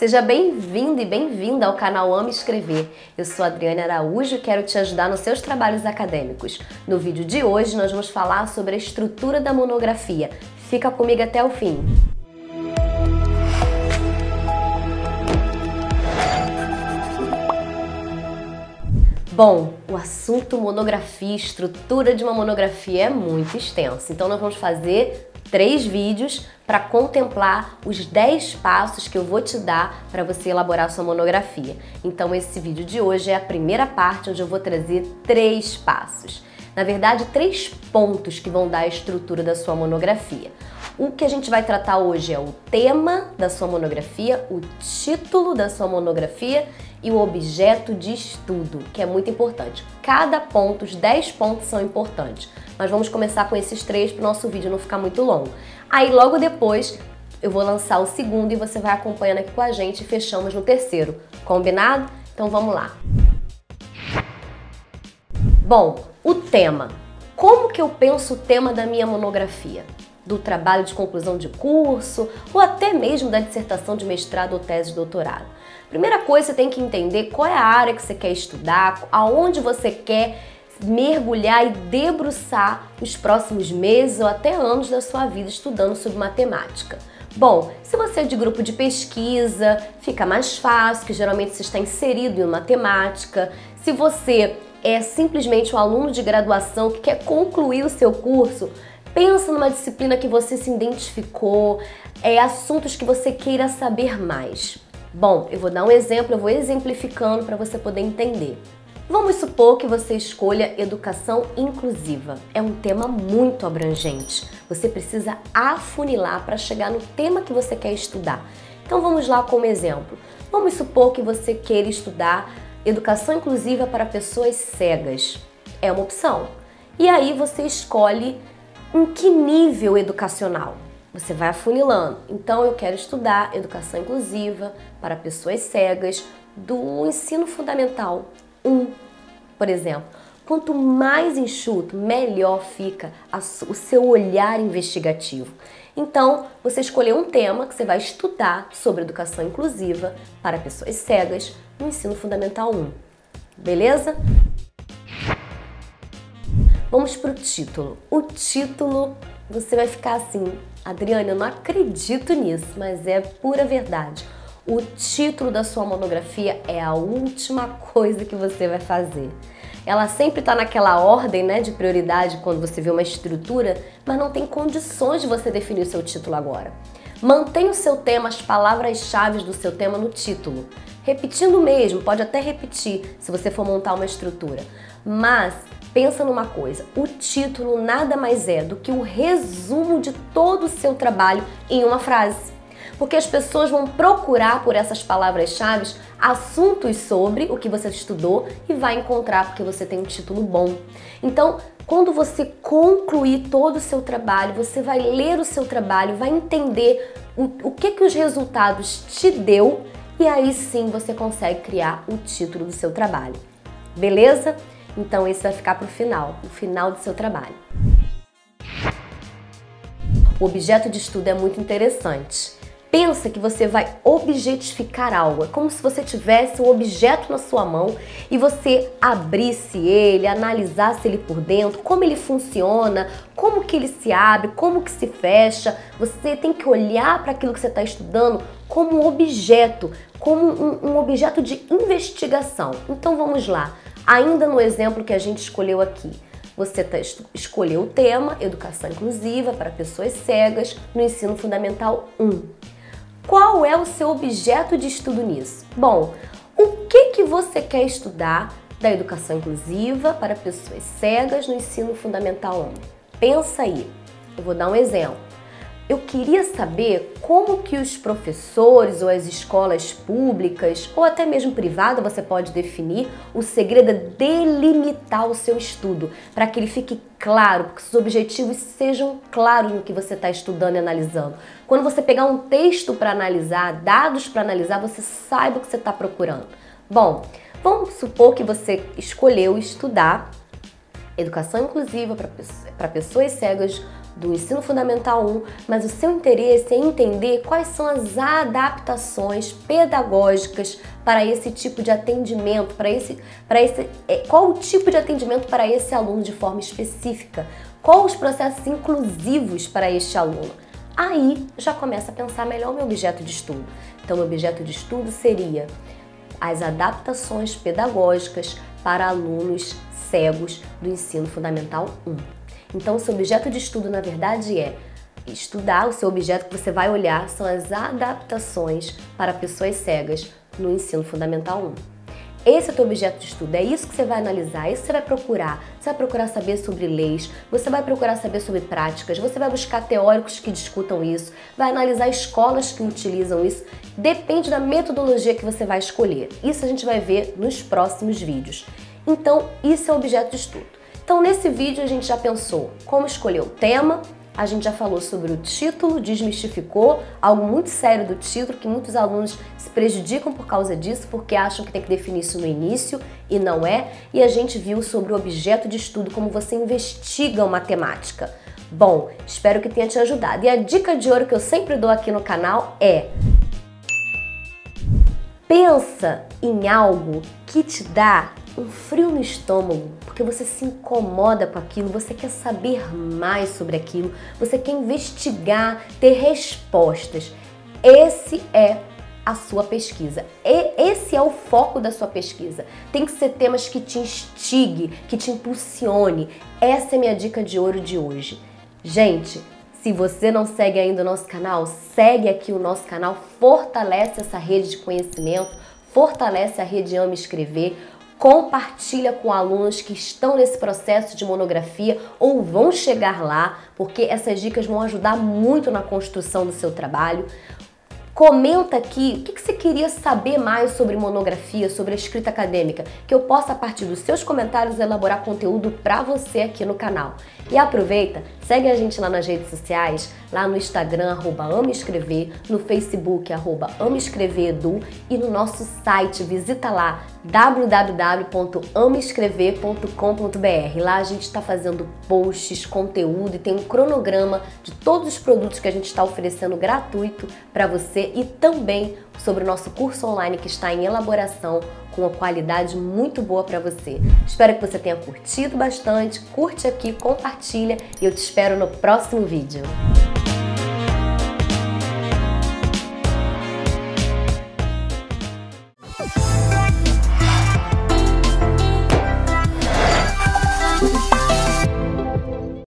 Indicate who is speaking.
Speaker 1: Seja bem-vindo e bem-vinda ao canal Ame Escrever. Eu sou Adriana Araújo e quero te ajudar nos seus trabalhos acadêmicos. No vídeo de hoje nós vamos falar sobre a estrutura da monografia. Fica comigo até o fim. Bom, o assunto monografia, estrutura de uma monografia é muito extenso, então nós vamos fazer três vídeos para contemplar os 10 passos que eu vou te dar para você elaborar sua monografia. Então esse vídeo de hoje é a primeira parte onde eu vou trazer três passos. Na verdade, três pontos que vão dar a estrutura da sua monografia. O que a gente vai tratar hoje é o tema da sua monografia, o título da sua monografia e o objeto de estudo, que é muito importante. Cada ponto, os 10 pontos são importantes. Mas vamos começar com esses três para o nosso vídeo não ficar muito longo. Aí logo depois eu vou lançar o segundo e você vai acompanhando aqui com a gente e fechamos no terceiro. Combinado? Então vamos lá. Bom, o tema. Como que eu penso o tema da minha monografia? Do trabalho de conclusão de curso ou até mesmo da dissertação de mestrado ou tese de doutorado. Primeira coisa, você tem que entender qual é a área que você quer estudar, aonde você quer mergulhar e debruçar os próximos meses ou até anos da sua vida estudando sobre matemática. Bom, se você é de grupo de pesquisa, fica mais fácil, que geralmente você está inserido em matemática. Se você é simplesmente um aluno de graduação que quer concluir o seu curso, Pensa numa disciplina que você se identificou, é, assuntos que você queira saber mais. Bom, eu vou dar um exemplo, eu vou exemplificando para você poder entender. Vamos supor que você escolha educação inclusiva. É um tema muito abrangente. Você precisa afunilar para chegar no tema que você quer estudar. Então vamos lá como exemplo. Vamos supor que você queira estudar educação inclusiva para pessoas cegas. É uma opção. E aí você escolhe em que nível educacional? Você vai afunilando. Então, eu quero estudar educação inclusiva para pessoas cegas do ensino fundamental 1, por exemplo. Quanto mais enxuto, melhor fica o seu olhar investigativo. Então, você escolheu um tema que você vai estudar sobre educação inclusiva para pessoas cegas no ensino fundamental 1. Beleza? Vamos para o título. O título, você vai ficar assim, Adriana, eu não acredito nisso, mas é pura verdade. O título da sua monografia é a última coisa que você vai fazer. Ela sempre está naquela ordem né, de prioridade quando você vê uma estrutura, mas não tem condições de você definir o seu título agora. Mantenha o seu tema, as palavras-chave do seu tema no título. Repetindo mesmo, pode até repetir se você for montar uma estrutura. Mas Pensa numa coisa, o título nada mais é do que o resumo de todo o seu trabalho em uma frase. Porque as pessoas vão procurar por essas palavras-chave assuntos sobre o que você estudou e vai encontrar porque você tem um título bom. Então, quando você concluir todo o seu trabalho, você vai ler o seu trabalho, vai entender o, o que, que os resultados te deu e aí sim você consegue criar o título do seu trabalho. Beleza? Então esse vai ficar para o final, o final do seu trabalho. O objeto de estudo é muito interessante. Pensa que você vai objetificar algo, é como se você tivesse um objeto na sua mão e você abrisse ele, analisasse ele por dentro, como ele funciona, como que ele se abre, como que se fecha. Você tem que olhar para aquilo que você está estudando como um objeto, como um, um objeto de investigação. Então vamos lá. Ainda no exemplo que a gente escolheu aqui, você tá, escolheu o tema Educação Inclusiva para Pessoas Cegas no Ensino Fundamental 1. Qual é o seu objeto de estudo nisso? Bom, o que, que você quer estudar da educação inclusiva para pessoas cegas no ensino fundamental 1? Pensa aí. Eu vou dar um exemplo. Eu queria saber como que os professores ou as escolas públicas ou até mesmo privada você pode definir o segredo é delimitar o seu estudo para que ele fique claro, porque os objetivos sejam claros no que você está estudando e analisando. Quando você pegar um texto para analisar, dados para analisar, você saiba o que você está procurando. Bom, vamos supor que você escolheu estudar educação inclusiva para pessoas cegas do ensino fundamental 1, mas o seu interesse é entender quais são as adaptações pedagógicas para esse tipo de atendimento, para esse, para esse, é, qual o tipo de atendimento para esse aluno de forma específica, quais os processos inclusivos para este aluno. Aí já começa a pensar melhor o meu objeto de estudo. Então, o objeto de estudo seria as adaptações pedagógicas para alunos cegos do ensino fundamental 1. Então, o seu objeto de estudo, na verdade, é estudar, o seu objeto que você vai olhar são as adaptações para pessoas cegas no ensino fundamental 1. Esse é o teu objeto de estudo, é isso que você vai analisar, é isso você vai procurar. Você vai procurar saber sobre leis, você vai procurar saber sobre práticas, você vai buscar teóricos que discutam isso, vai analisar escolas que utilizam isso. Depende da metodologia que você vai escolher. Isso a gente vai ver nos próximos vídeos. Então, isso é o objeto de estudo. Então, nesse vídeo a gente já pensou como escolher o tema, a gente já falou sobre o título, desmistificou algo muito sério do título, que muitos alunos se prejudicam por causa disso, porque acham que tem que definir isso no início e não é. E a gente viu sobre o objeto de estudo, como você investiga uma temática. Bom, espero que tenha te ajudado. E a dica de ouro que eu sempre dou aqui no canal é pensa em algo que te dá um frio no estômago, porque você se incomoda com aquilo, você quer saber mais sobre aquilo, você quer investigar, ter respostas. Esse é a sua pesquisa. E esse é o foco da sua pesquisa. Tem que ser temas que te instigue, que te impulsione. Essa é minha dica de ouro de hoje. Gente, se você não segue ainda o nosso canal, segue aqui o nosso canal, fortalece essa rede de conhecimento, fortalece a rede Ama Escrever, compartilha com alunos que estão nesse processo de monografia ou vão chegar lá, porque essas dicas vão ajudar muito na construção do seu trabalho. Comenta aqui o que você queria saber mais sobre monografia, sobre a escrita acadêmica, que eu possa, a partir dos seus comentários, elaborar conteúdo para você aqui no canal. E aproveita, segue a gente lá nas redes sociais, lá no Instagram, arroba Escrever, no Facebook, arroba Escrever Edu, e no nosso site, visita lá, www.amaescrever.com.br. Lá a gente está fazendo posts, conteúdo e tem um cronograma de todos os produtos que a gente está oferecendo gratuito para e também sobre o nosso curso online que está em elaboração com uma qualidade muito boa para você. Espero que você tenha curtido bastante, curte aqui, compartilha e eu te espero no próximo vídeo.